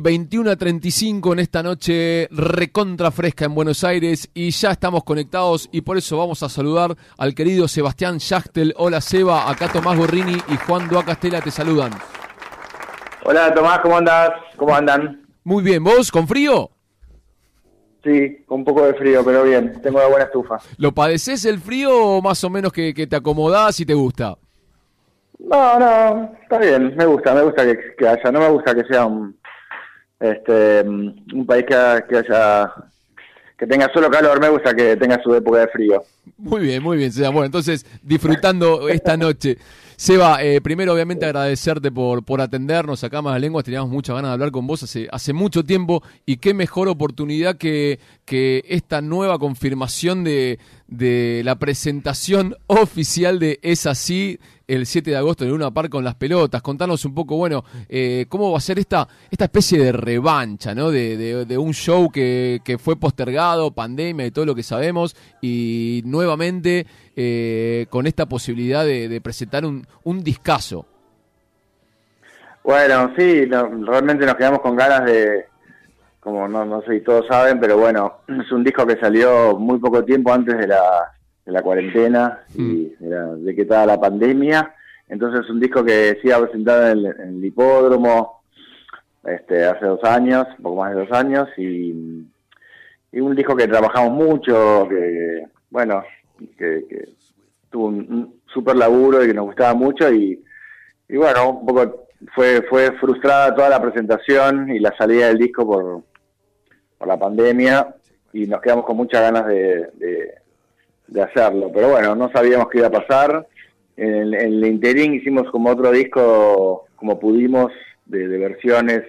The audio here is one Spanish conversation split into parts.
21 a 35 en esta noche recontra fresca en Buenos Aires y ya estamos conectados y por eso vamos a saludar al querido Sebastián Yachtel. Hola Seba, acá Tomás Borrini y Juan Duacastela te saludan. Hola Tomás, ¿cómo andas? ¿Cómo andan? Muy bien, ¿vos con frío? Sí, con un poco de frío, pero bien, tengo una buena estufa. ¿Lo padeces el frío o más o menos que, te acomodás y te gusta? No, no, está bien, me gusta, me gusta que haya, no me gusta que sea un, este, un país que, haya que tenga solo calor, me gusta que tenga su época de frío. Muy bien, muy bien, Seba. Bueno, entonces, disfrutando esta noche. Seba, eh, primero obviamente agradecerte por, por atendernos acá más lenguas, teníamos muchas ganas de hablar con vos hace, hace mucho tiempo y qué mejor oportunidad que, que esta nueva confirmación de, de la presentación oficial de Es Así el 7 de agosto en Luna Park con las pelotas. Contanos un poco, bueno, eh, cómo va a ser esta, esta especie de revancha, ¿no? De, de, un show que, que, fue postergado, pandemia y todo lo que sabemos, y nuevamente eh, con esta posibilidad de, presentar un, un discazo. Bueno, sí, realmente nos quedamos con ganas de, como no, no sé si todos saben, pero bueno, es un disco que salió muy poco tiempo antes de la de la cuarentena y mm. de, que estaba la pandemia. Entonces es un disco que sí ha presentado en el, hipódromo este, hace dos años, un poco más de dos años, y, un disco que trabajamos mucho, que, bueno, que, tuvo un, súper laburo y que nos gustaba mucho y, y bueno, un poco fue, fue frustrada toda la presentación y la salida del disco por, por la pandemia y nos quedamos con muchas ganas de, de hacerlo. Pero bueno, no sabíamos qué iba a pasar. En, el interín hicimos como otro disco, como pudimos, de, versiones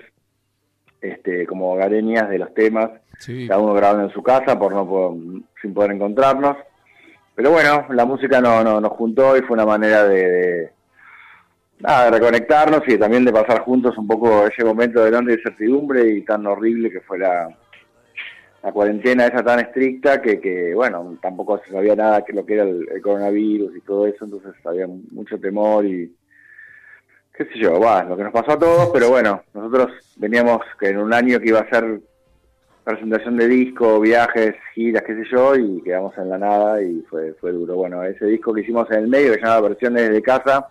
este, como gareñas de los temas, cada uno grabando en su casa por no sin poder encontrarnos. Pero bueno, la música no, no, nos juntó y fue una manera de, de reconectarnos y también de pasar juntos un poco ese momento de grande incertidumbre y tan horrible que fue la, la cuarentena esa tan estricta que, que, bueno, tampoco se sabía nada que lo que era el, coronavirus y todo eso, entonces había mucho temor y qué sé yo, va, lo que nos pasó a todos, pero bueno, nosotros veníamos que en un año que iba a ser presentación de disco, viajes, giras, qué sé yo, y quedamos en la nada y fue, fue duro. Bueno, ese disco que hicimos en el medio, que se llama Versiones de Casa,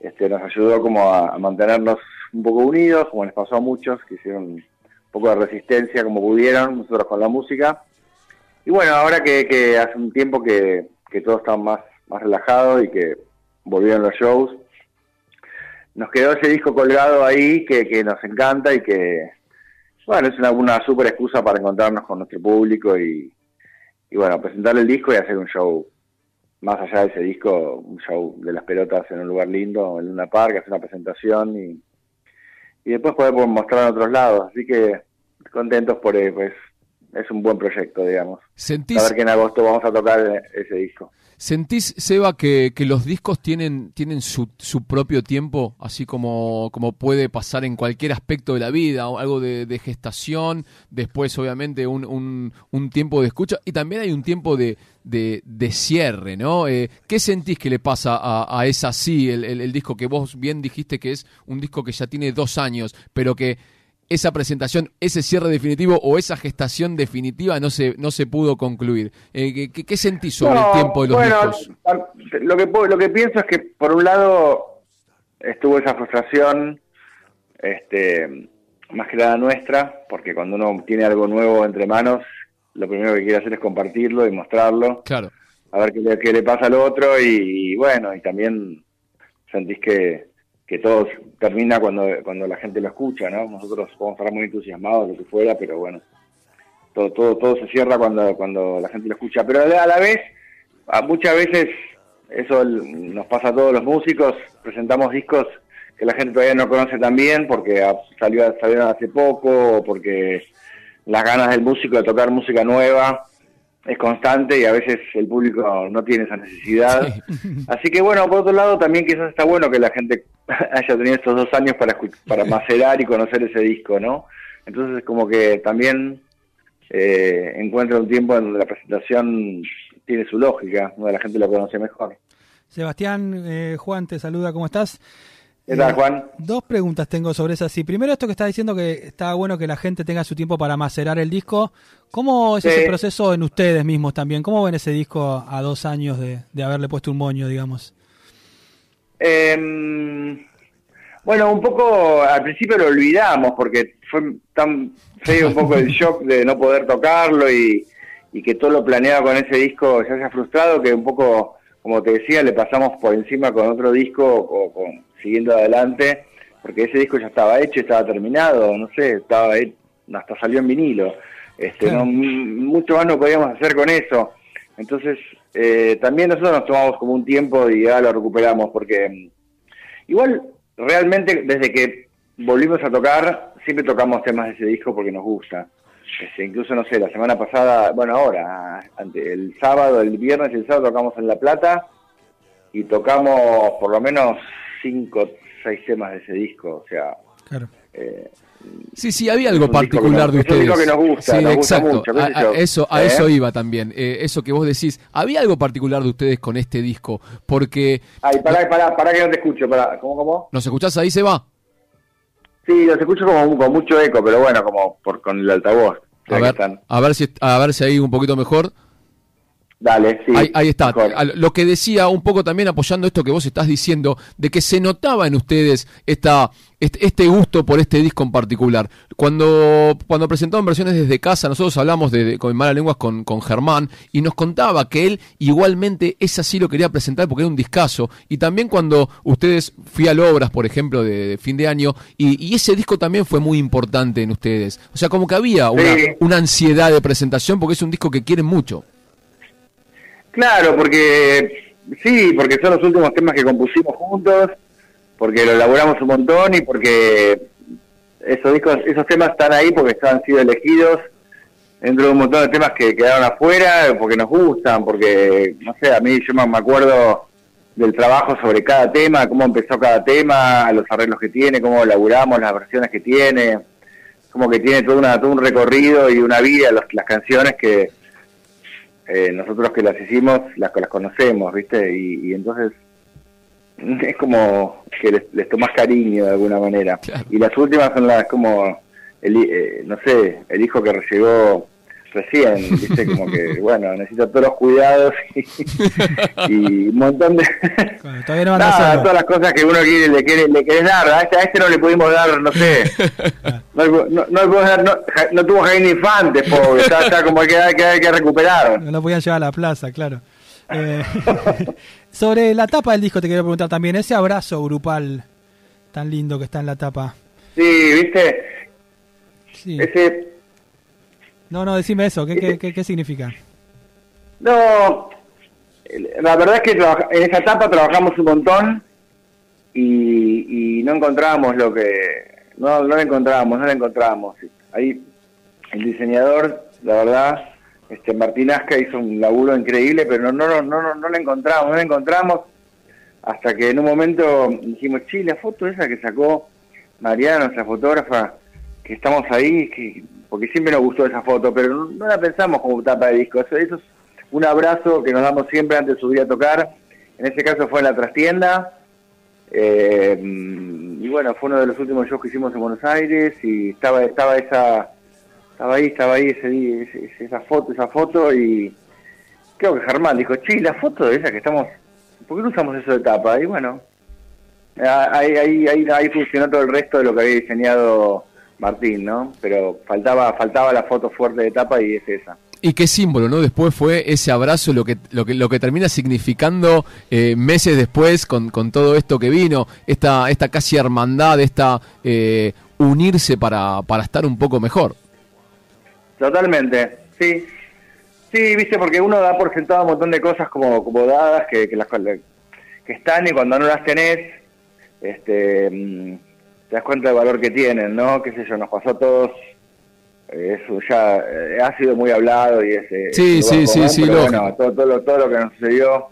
este, nos ayudó como a mantenernos un poco unidos, como les pasó a muchos que hicieron poco de resistencia como pudieron, nosotros con la música. Y bueno, ahora que, hace un tiempo que, que todo está más, más relajado y que volvieron los shows, nos quedó ese disco colgado ahí que, que nos encanta y que, bueno, es una, una super excusa para encontrarnos con nuestro público y, y bueno, presentar el disco y hacer un show más allá de ese disco, un show de las pelotas en un lugar lindo, en Luna Park, hacer una presentación y, y después poder mostrar en otros lados. Así que contentos por pues es un buen proyecto, digamos. ¿Sentís... A ver que en agosto vamos a tocar ese disco. ¿Sentís, Seba, que, que los discos tienen, tienen su, su, propio tiempo, así como, como puede pasar en cualquier aspecto de la vida, algo de, gestación, después obviamente un, un, un, tiempo de escucha y también hay un tiempo de, de, cierre, ¿no? Eh, ¿Qué sentís que le pasa a, a esa sí, el, el disco que vos bien dijiste que es un disco que ya tiene dos años, pero que esa presentación, ese cierre definitivo o esa gestación definitiva no se no se pudo concluir. Eh, ¿qué, sentís sobre el tiempo de los bueno, Lo que, lo que pienso es que, por un lado, estuvo esa frustración, este más que nada nuestra, porque cuando uno tiene algo nuevo entre manos, lo primero que quiere hacer es compartirlo y mostrarlo. Claro. A ver qué le, qué le pasa al otro y bueno, y también sentís que que todo termina cuando, cuando la gente lo escucha, ¿no? Nosotros podemos estar muy entusiasmados, lo que fuera, pero bueno, todo, todo, todo se cierra cuando, cuando la gente lo escucha. Pero a la vez, muchas veces, eso nos pasa a todos los músicos, presentamos discos que la gente todavía no conoce tan bien porque salió, salieron hace poco o porque las ganas del músico de tocar música nueva es constante y a veces el público no tiene esa necesidad. Así que bueno, por otro lado también quizás está bueno que la gente haya tenido estos dos años para, para macerar y conocer ese disco, ¿no? Entonces como que también eh, encuentra un tiempo en donde la presentación tiene su lógica, donde la gente lo conoce mejor. Sebastián, eh, Juan te saluda, ¿cómo estás? ¿Qué tal, Juan? Dos preguntas tengo sobre eso. Sí, primero esto que está diciendo que está bueno que la gente tenga su tiempo para macerar el disco. ¿Cómo es ese proceso en ustedes mismos también? ¿Cómo ven ese disco a dos años de, haberle puesto un moño, digamos? Em, bueno, un poco al principio lo olvidamos porque fue tan feo un poco el shock de no poder tocarlo y, que todo lo planeado con ese disco se ha frustrado que un poco, como te decía, le pasamos por encima con otro disco o con siguiendo adelante, porque ese disco ya estaba hecho, estaba terminado, no sé, estaba hasta salió en vinilo. Este, no, mucho más no podíamos hacer con eso. Entonces, eh, también nosotros nos tomamos como un tiempo y ya lo recuperamos, porque mm, igual realmente desde que volvimos a tocar, siempre tocamos temas de ese disco porque nos gusta. Este, incluso, no sé, la semana pasada, bueno, ahora, el sábado, el viernes y el sábado tocamos en La Plata y tocamos por lo menos cinco, seis temas de ese disco, o sea... Claro. Eh, sí, sí, había algo particular de ustedes. que nos gusta, sí, exacto. a, eso, a eso ¿Eh? iba también. Eh, eso que vos decís, había algo particular de ustedes con este disco, porque. Ay, pará, pará, pará que no te escucho. Pará. ¿Cómo, cómo? ¿Nos escuchás ahí, se va? Sí, los escucho como con mucho eco, pero bueno, como por con el altavoz. A ver, a ver si a ver si hay un poquito mejor. Dale, sí. Ahí, está. Lo que decía un poco también apoyando esto que vos estás diciendo, de que se notaba en ustedes esta, este, gusto por este disco en particular. Cuando, cuando presentaban versiones desde casa, nosotros hablamos de, con Malas Lenguas con, con Germán y nos contaba que él igualmente ese así lo quería presentar porque era un discazo. Y también cuando ustedes fui a Obras, por ejemplo, de, fin de año, y, ese disco también fue muy importante en ustedes. O sea, como que había una, una ansiedad de presentación porque es un disco que quieren mucho. Claro, porque sí, porque son los últimos temas que compusimos juntos, porque lo elaboramos un montón y porque esos discos, esos temas están ahí porque han sido elegidos dentro de un montón de temas que quedaron afuera, porque nos gustan, porque, no sé, a mí yo me acuerdo del trabajo sobre cada tema, cómo empezó cada tema, los arreglos que tiene, cómo elaboramos, las versiones que tiene, como que tiene todo, una, todo un recorrido y una vida las canciones que, eh, nosotros que las hicimos las, las conocemos, ¿viste? Y, entonces es como que les, les tomas cariño de alguna manera. Y las últimas son las como, el, eh, no sé, el hijo que llegó recién, ¿viste? Como que, bueno, necesito todos los cuidados y, un montón de... Todavía no Nada, todas las cosas que uno quiere, le, quiere, le querés dar. A este, a este no le pudimos dar, no sé. No, no, no, no, tuvo Jaime Infante, pobre. Está, está como que hay, que que recuperar. No lo podían llevar a la plaza, claro. Eh, sobre la tapa del disco te quería preguntar también, ese abrazo grupal tan lindo que está en la tapa. Sí, viste. Sí. Ese no, no, decime eso, ¿qué, qué, qué, significa? No, la verdad es que en esa etapa trabajamos un montón y, no encontramos lo que... No, no lo encontramos, no lo encontramos. Ahí el diseñador, la verdad, este Martín Asca hizo un laburo increíble, pero no, no, no, no, no lo encontramos, no lo encontramos hasta que en un momento dijimos, sí, la foto esa que sacó Mariana, nuestra fotógrafa, que estamos ahí, que porque siempre nos gustó esa foto, pero no, la pensamos como tapa de disco. Eso, es un abrazo que nos damos siempre antes de subir a tocar. En ese caso fue en la trastienda. Eh, y bueno, fue uno de los últimos shows que hicimos en Buenos Aires y estaba estaba esa estaba ahí, estaba ahí ese, esa foto, esa foto y creo que Germán dijo, "Che, la foto de esa que estamos, ¿por qué no usamos eso de tapa?" Y bueno, ahí ahí ahí, ahí funcionó todo el resto de lo que había diseñado Martín, ¿no? Pero faltaba faltaba la foto fuerte de etapa y es esa. Y qué símbolo, ¿no? Después fue ese abrazo lo que lo que lo que termina significando eh, meses después con, con, todo esto que vino, esta esta casi hermandad, esta eh, unirse para, para estar un poco mejor. Totalmente, sí. Sí, viste, porque uno da por sentado un montón de cosas como, como dadas que, que, las, que están y cuando no las tenés, este, mm, te das cuenta del valor que tienen, ¿no? Qué sé yo, nos pasó a todos, eso ya eh, ha sido muy hablado y es... Eh, sí, sí, sí, sí, bueno, todo, todo, lo, todo lo que nos sucedió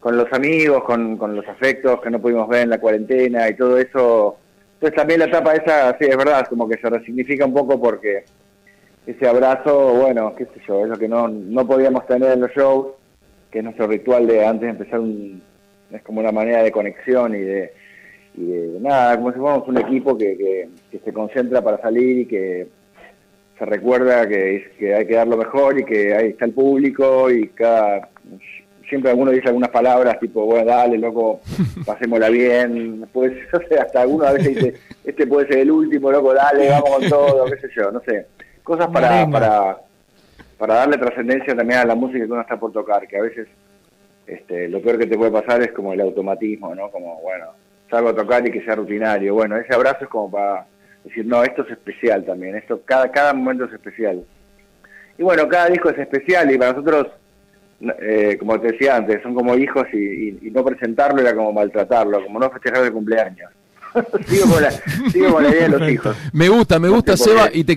con los amigos, con, con los afectos que no pudimos ver en la cuarentena y todo eso. Entonces también la etapa esa, sí, es verdad, como que se resignifica un poco porque ese abrazo, bueno, qué sé yo, es lo que no, no podíamos tener en los shows, que es nuestro ritual de antes de empezar un... es como una manera de conexión y de y nada, como si fuéramos un equipo que, que, se concentra para salir y que se recuerda que, que hay que dar lo mejor y que ahí está el público y cada siempre alguno dice algunas palabras tipo, bueno, dale, loco, pasémosla bien. Pues, no sé, hasta alguno a veces dice, este puede ser el último, loco, dale, vamos con todo, qué sé yo, no sé. Cosas para, para, para darle trascendencia también a la música que uno está por tocar, que a veces este, lo peor que te puede pasar es como el automatismo, ¿no? Como, bueno, salgo a tocar y que sea rutinario. Bueno, ese abrazo es como para decir, no, esto es especial también, esto cada, cada momento es especial. Y bueno, cada disco es especial y para nosotros eh, como te decía antes, son como hijos y, no presentarlo era como maltratarlo, como no festejar el cumpleaños. sigo, con la, sigo con la idea de los hijos. Me gusta, me gusta, Seba, y te,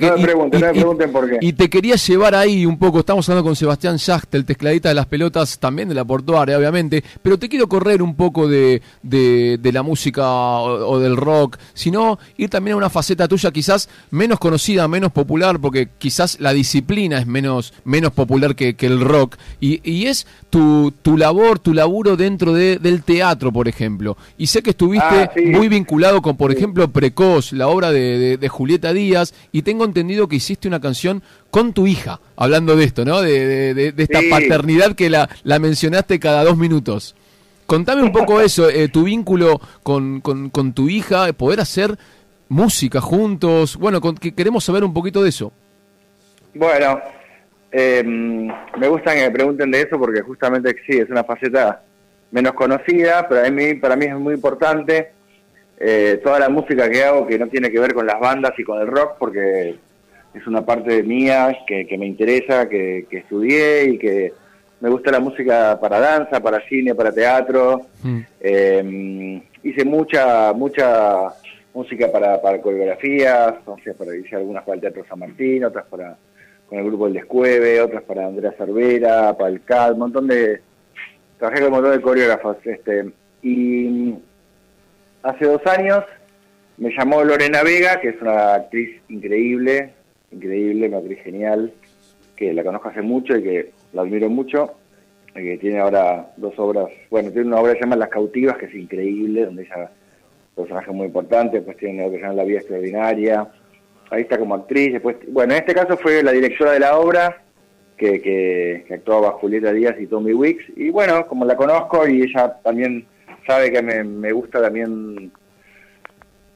y, te quería llevar ahí un poco, estamos hablando con Sebastián Schacht, el tecladita de las pelotas, también de la portuaria, obviamente, pero te quiero correr un poco de, de, la música o, del rock, sino ir también a una faceta tuya quizás menos conocida, menos popular, porque quizás la disciplina es menos, menos popular que, que el rock, y, y es tu, tu labor, tu laburo dentro de, del teatro, por ejemplo. Y sé que estuviste ah, muy vinculado con, por ejemplo, Precoz, la obra de, de, Julieta Díaz, y tengo entendido que hiciste una canción con tu hija, hablando de esto, ¿no? De, de esta paternidad que la, la mencionaste cada dos minutos. Contame un poco eso, eh, tu vínculo con, con, con, tu hija, poder hacer música juntos. Bueno, que queremos saber un poquito de eso. Bueno, eh, me gusta que me pregunten de eso porque justamente sí, es una faceta menos conocida, pero a mí, para mí es muy importante eh, toda la música que hago que no tiene que ver con las bandas y con el rock, porque es una parte mía que, me interesa, que, estudié y que me gusta la música para danza, para cine, para teatro. Mm. Eh, hice mucha, mucha música para, para coreografías, o sea, para, hice algunas para el Teatro San Martín, otras para con el grupo El Descueve, otras para Andrea Cervera, para el CAD, un montón de... Trabajé con un montón de coreógrafos. Este, y hace dos años me llamó Lorena Vega, que es una actriz increíble, increíble, una actriz genial, que la conozco hace mucho y que la admiro mucho, que tiene ahora dos obras, bueno, tiene una obra que se llama Las Cautivas, que es increíble, donde ella personaje muy importante, pues tiene una que se llama La Vida Extraordinaria, ahí está como actriz. Después, bueno, en este caso fue la directora de la obra, que, que, actuaba Julieta Díaz y Tommy Wicks. Y bueno, como la conozco y ella también sabe que me, gusta también.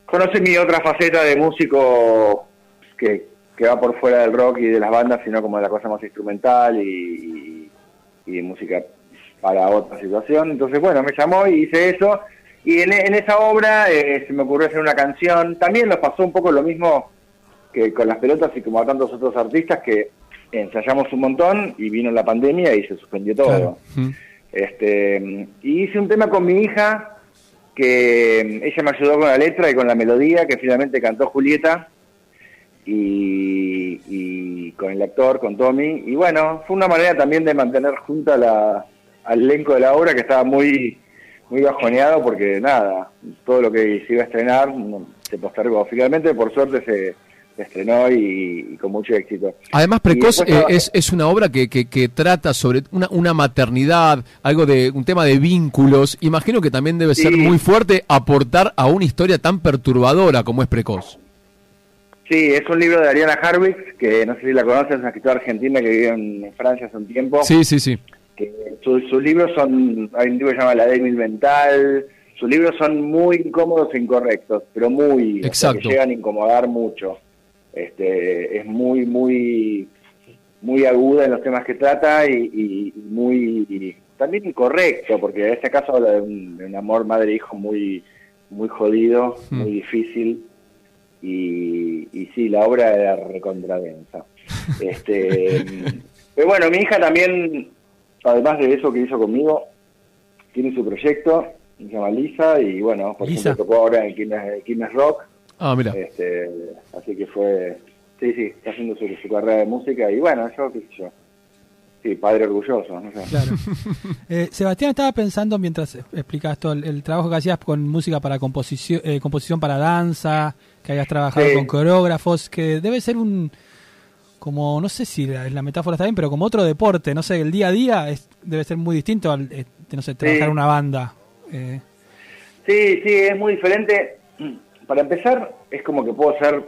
Conoce mi otra faceta de músico que, que, va por fuera del rock y de las bandas, sino como de la cosa más instrumental y, y, música para otra situación. Entonces, bueno, me llamó y hice eso. Y en, esa obra eh, se me ocurrió hacer una canción. También nos pasó un poco lo mismo que con las pelotas y como a tantos otros artistas que ensayamos un montón y vino la pandemia y se suspendió todo. Este, y hice un tema con mi hija que ella me ayudó con la letra y con la melodía que finalmente cantó Julieta y, con el actor, con Tommy. Y bueno, fue una manera también de mantener junta la, al elenco de la obra que estaba muy muy bajoneado porque nada, todo lo que se iba a estrenar se postergó. Finalmente, por suerte, se, estrenó y, con mucho éxito. Además, Precoz eh, es, es, una obra que, que, trata sobre una, una, maternidad, algo de un tema de vínculos. Imagino que también debe ser muy fuerte aportar a una historia tan perturbadora como es Precoz. Sí, es un libro de Ariana Harwitz, que no sé si la conoces, es una escritora argentina que vive en Francia hace un tiempo. Sí, sí, sí. Que sus, libros son, hay un libro que se llama La débil mental, sus libros son muy incómodos e incorrectos, pero muy, Exacto. que llegan a incomodar mucho. Este, es muy, muy, muy aguda en los temas que trata y, muy también incorrecto, porque en este caso habla de un, amor madre-hijo muy, muy jodido, hmm. muy difícil. Y, y sí, la obra era recontradensa. este, pero bueno, mi hija también, además de eso que hizo conmigo, tiene su proyecto, se llama Lisa, y bueno, por ejemplo, tocó ahora en Quilmes Rock, Ah, mira. Este, así que fue, sí, sí, está haciendo su, su, carrera de música y bueno, yo qué sé yo. Sí, padre orgulloso, no sé. Claro. eh, Sebastián estaba pensando mientras explicabas todo el, trabajo que hacías con música para composición, eh, composición para danza, que hayas trabajado con coreógrafos, que debe ser un, como, no sé si la, metáfora está bien, pero como otro deporte, no sé, el día a día es, debe ser muy distinto al, eh, no sé, trabajar una banda. Eh. Sí, sí, es muy diferente. Para empezar, es como que puedo ser,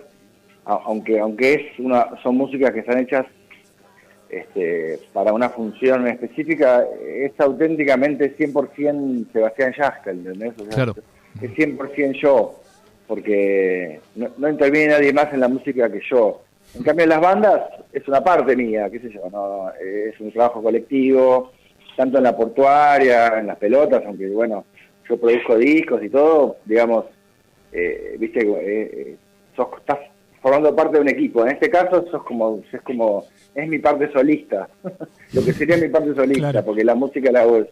aunque aunque es una, son músicas que están hechas este, para una función específica, es auténticamente 100% Sebastián Yastel, ¿entendés? claro. Es 100% yo, porque no, interviene nadie más en la música que yo. En cambio, en las bandas es una parte mía, qué sé yo, no, es un trabajo colectivo, tanto en la portuaria, en las pelotas, aunque bueno, yo produzco discos y todo, digamos, eh, viste, eh, eh, sos, estás formando parte de un equipo. En este caso, sos como, es como, es mi parte solista, lo que sería mi parte solista, porque la música la hago,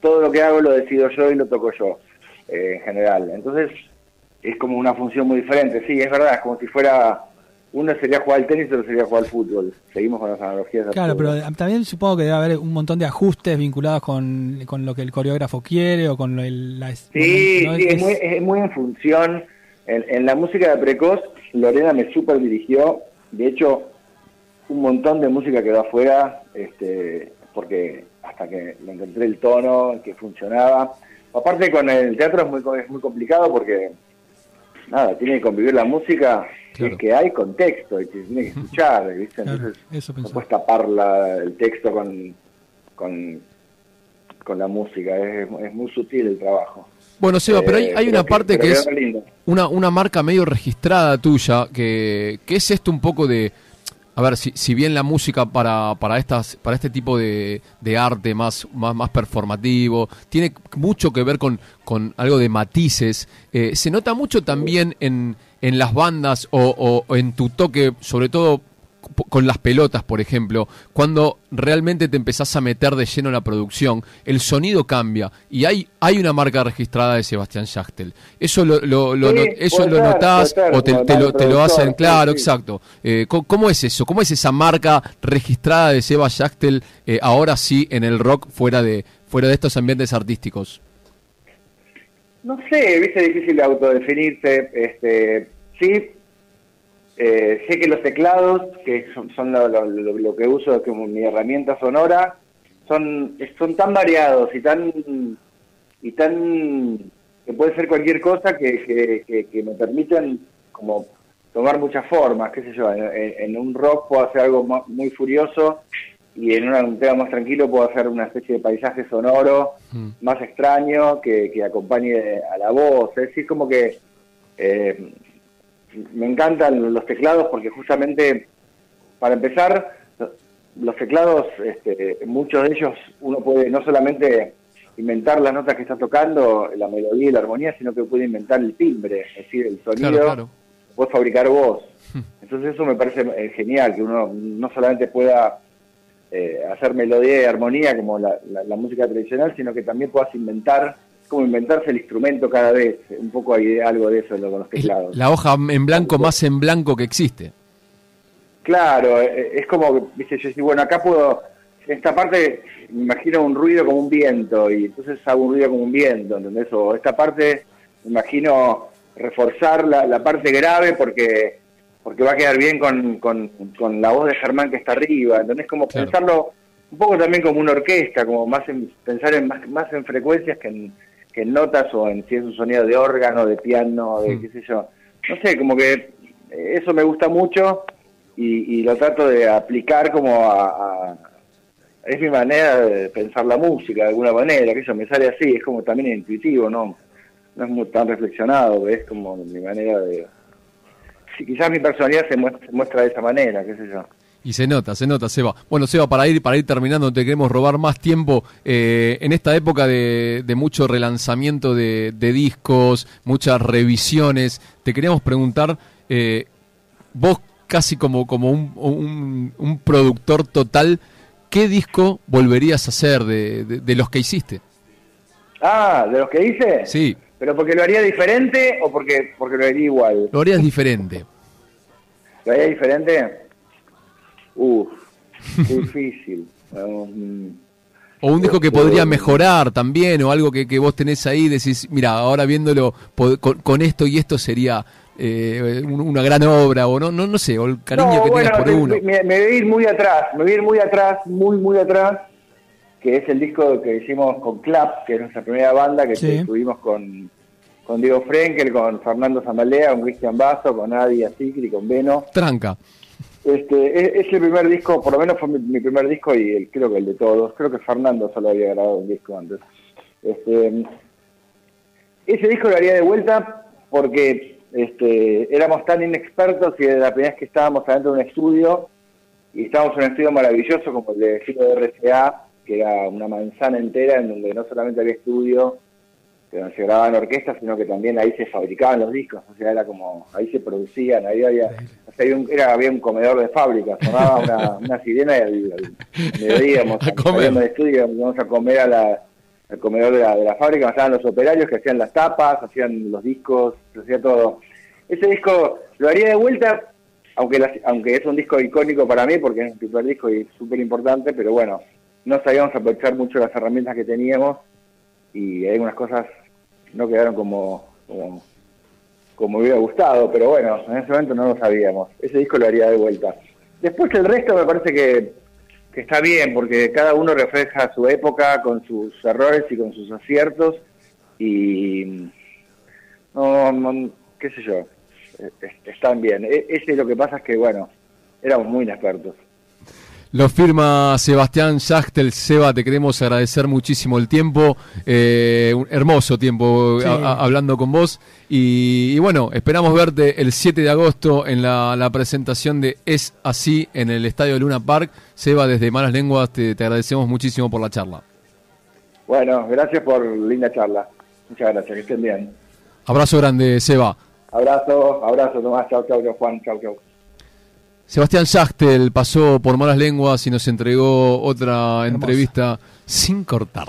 todo lo que hago lo decido yo y lo toco yo, en general. Entonces, es como una función muy diferente. Sí, es verdad, es como si fuera uno sería jugar al tenis y otro sería jugar al fútbol. Seguimos con las analogías. Claro, pero también supongo que debe haber un montón de ajustes vinculados con, lo que el coreógrafo quiere o con el, la... Sí, sí es, muy, es, muy, en función. En, la música de Precoz, Lorena me super dirigió. De hecho, un montón de música quedó afuera, este, porque hasta que le encontré el tono, que funcionaba. Aparte con el teatro es muy, es muy complicado porque, nada, tiene que convivir la música es que hay contexto y que tiene que escuchar, ¿viste? Entonces no puedes tapar el texto con, con, la música, es, muy sutil el trabajo. Bueno, Seba, pero hay, hay una parte que, es una, una marca medio registrada tuya, que, que es esto un poco de a ver, si, si bien la música para, para, estas, para este tipo de, de arte más, más, más, performativo tiene mucho que ver con, con algo de matices, eh, se nota mucho también en, en las bandas o, o, en tu toque, sobre todo con las pelotas, por ejemplo, cuando realmente te empezás a meter de lleno en la producción, el sonido cambia y hay, hay una marca registrada de Sebastián Schachtel. Eso lo, lo, eso lo notás o te, lo, te, lo, hacen claro, exacto. Eh, ¿cómo, es eso? ¿Cómo es esa marca registrada de Seba Schachtel eh, ahora sí en el rock fuera de, fuera de estos ambientes artísticos? No sé, viste, difícil de autodefinirse. Este, sí, eh, sé que los teclados, que son, lo, que uso como mi herramienta sonora, son, son tan variados y tan y tan que puede ser cualquier cosa que, que, me permiten como tomar muchas formas, qué sé yo, en, un rock puedo hacer algo muy furioso y en un tema más tranquilo puedo hacer una especie de paisaje sonoro mm. más extraño que, acompañe a la voz, es decir, como que eh, me encantan los teclados porque justamente, para empezar, los teclados, este, muchos de ellos uno puede no solamente inventar las notas que está tocando, la melodía y la armonía, sino que puede inventar el timbre, es decir, el sonido, puede fabricar voz. Hmm. Entonces eso me parece eh, genial, que uno no solamente pueda eh, hacer melodía y armonía como la, la música tradicional, sino que también puedas inventar como inventarse el instrumento cada vez, un poco hay algo de eso con los teclados. La hoja en blanco más en blanco que existe. Claro, eh, eh, es como, viste, yo digo, bueno, acá puedo, en esta parte me imagino un ruido como un viento, y entonces hago un ruido como un viento, ¿entendés? O esta parte me imagino reforzar la, parte grave porque porque va a quedar bien con, con, la voz de Germán que está arriba, ¿entendés? Como pensarlo un poco también como una orquesta, como más en, pensar en más, más en frecuencias que en, que notas o en si es un sonido de órgano, de piano, de hmm. qué sé yo. No sé, como que eso me gusta mucho y, lo trato de aplicar como a, Es mi manera de pensar la música de alguna manera, que eso me sale así, es como también intuitivo, ¿no? No es muy tan reflexionado, es como mi manera de... Sí, quizás mi personalidad se muestra de esa manera, qué sé yo. Y se nota, se nota, Seba. Bueno, Seba, para ir, para ir terminando, te queremos robar más tiempo. Eh, en esta época de, mucho relanzamiento de, discos, muchas revisiones, te queremos preguntar, eh, vos casi como, como un, un, productor total, ¿qué disco volverías a hacer de, de, los que hiciste? Ah, ¿de los que hice? Sí. ¿Pero porque lo haría diferente o porque, porque lo haría igual? Lo harías diferente. ¿Lo haría diferente? Uf, qué difícil. Um, o un disco que podría mejorar también, o algo que, que vos tenés ahí, decís, mira, ahora viéndolo con, esto y esto sería eh, una gran obra, o no, no, no sé, o el cariño que tengas por uno. Me, me, voy a ir muy atrás, me voy a ir muy atrás, muy, muy atrás, que es el disco que hicimos con Clap, que es nuestra primera banda, que tuvimos con, con Diego Frenkel, con Fernando Zamaldea, con Cristian Basso, con Adi Asikri, con Beno. Tranca. Este, es, el primer disco, por lo menos fue mi, primer disco y el, creo que el de todos. Creo que Fernando solo había grabado un disco antes. Este, ese disco lo haría de vuelta porque este, éramos tan inexpertos y la primera vez que estábamos adentro de un estudio y estábamos en un estudio maravilloso como el de estilo de RCA, que era una manzana entera en donde no solamente había estudio, no se grababan orquestas, sino que también ahí se fabricaban los discos, o sea, era como, ahí se producían, ahí había, había, un, era, había un comedor de fábrica, sonaba una, una sirena y al, mediodía íbamos a comer de estudio, íbamos a comer a la, al comedor de la, de la fábrica, estaban los operarios que hacían las tapas, hacían los discos, hacía todo. Ese disco lo haría de vuelta aunque, aunque es un disco icónico para mí, porque es un primer disco y súper importante, pero bueno, no sabíamos aprovechar mucho las herramientas que teníamos y algunas cosas no quedaron como, como, como hubiera gustado, pero bueno, en ese momento no lo sabíamos. Ese disco lo haría de vuelta. Después el resto me parece que, está bien, porque cada uno refleja su época con sus errores y con sus aciertos y no, no qué sé yo, están bien. E, ese lo que pasa es que, bueno, éramos muy inexpertos. Lo firma Sebastián Schachtel. Seba, te queremos agradecer muchísimo el tiempo, eh, un hermoso tiempo hablando con vos. Y, bueno, esperamos verte el 7 de agosto en la, presentación de Es Así en el Estadio Luna Park. Seba, desde Malas Lenguas, te, te agradecemos muchísimo por la charla. Bueno, gracias por linda charla. Muchas gracias, que estén bien. Abrazo grande, Seba. Abrazo, abrazo Tomás, chau, chau, chau, Juan, chau, chau. Sebastián Schachtel pasó por malas lenguas y nos entregó otra entrevista sin cortar.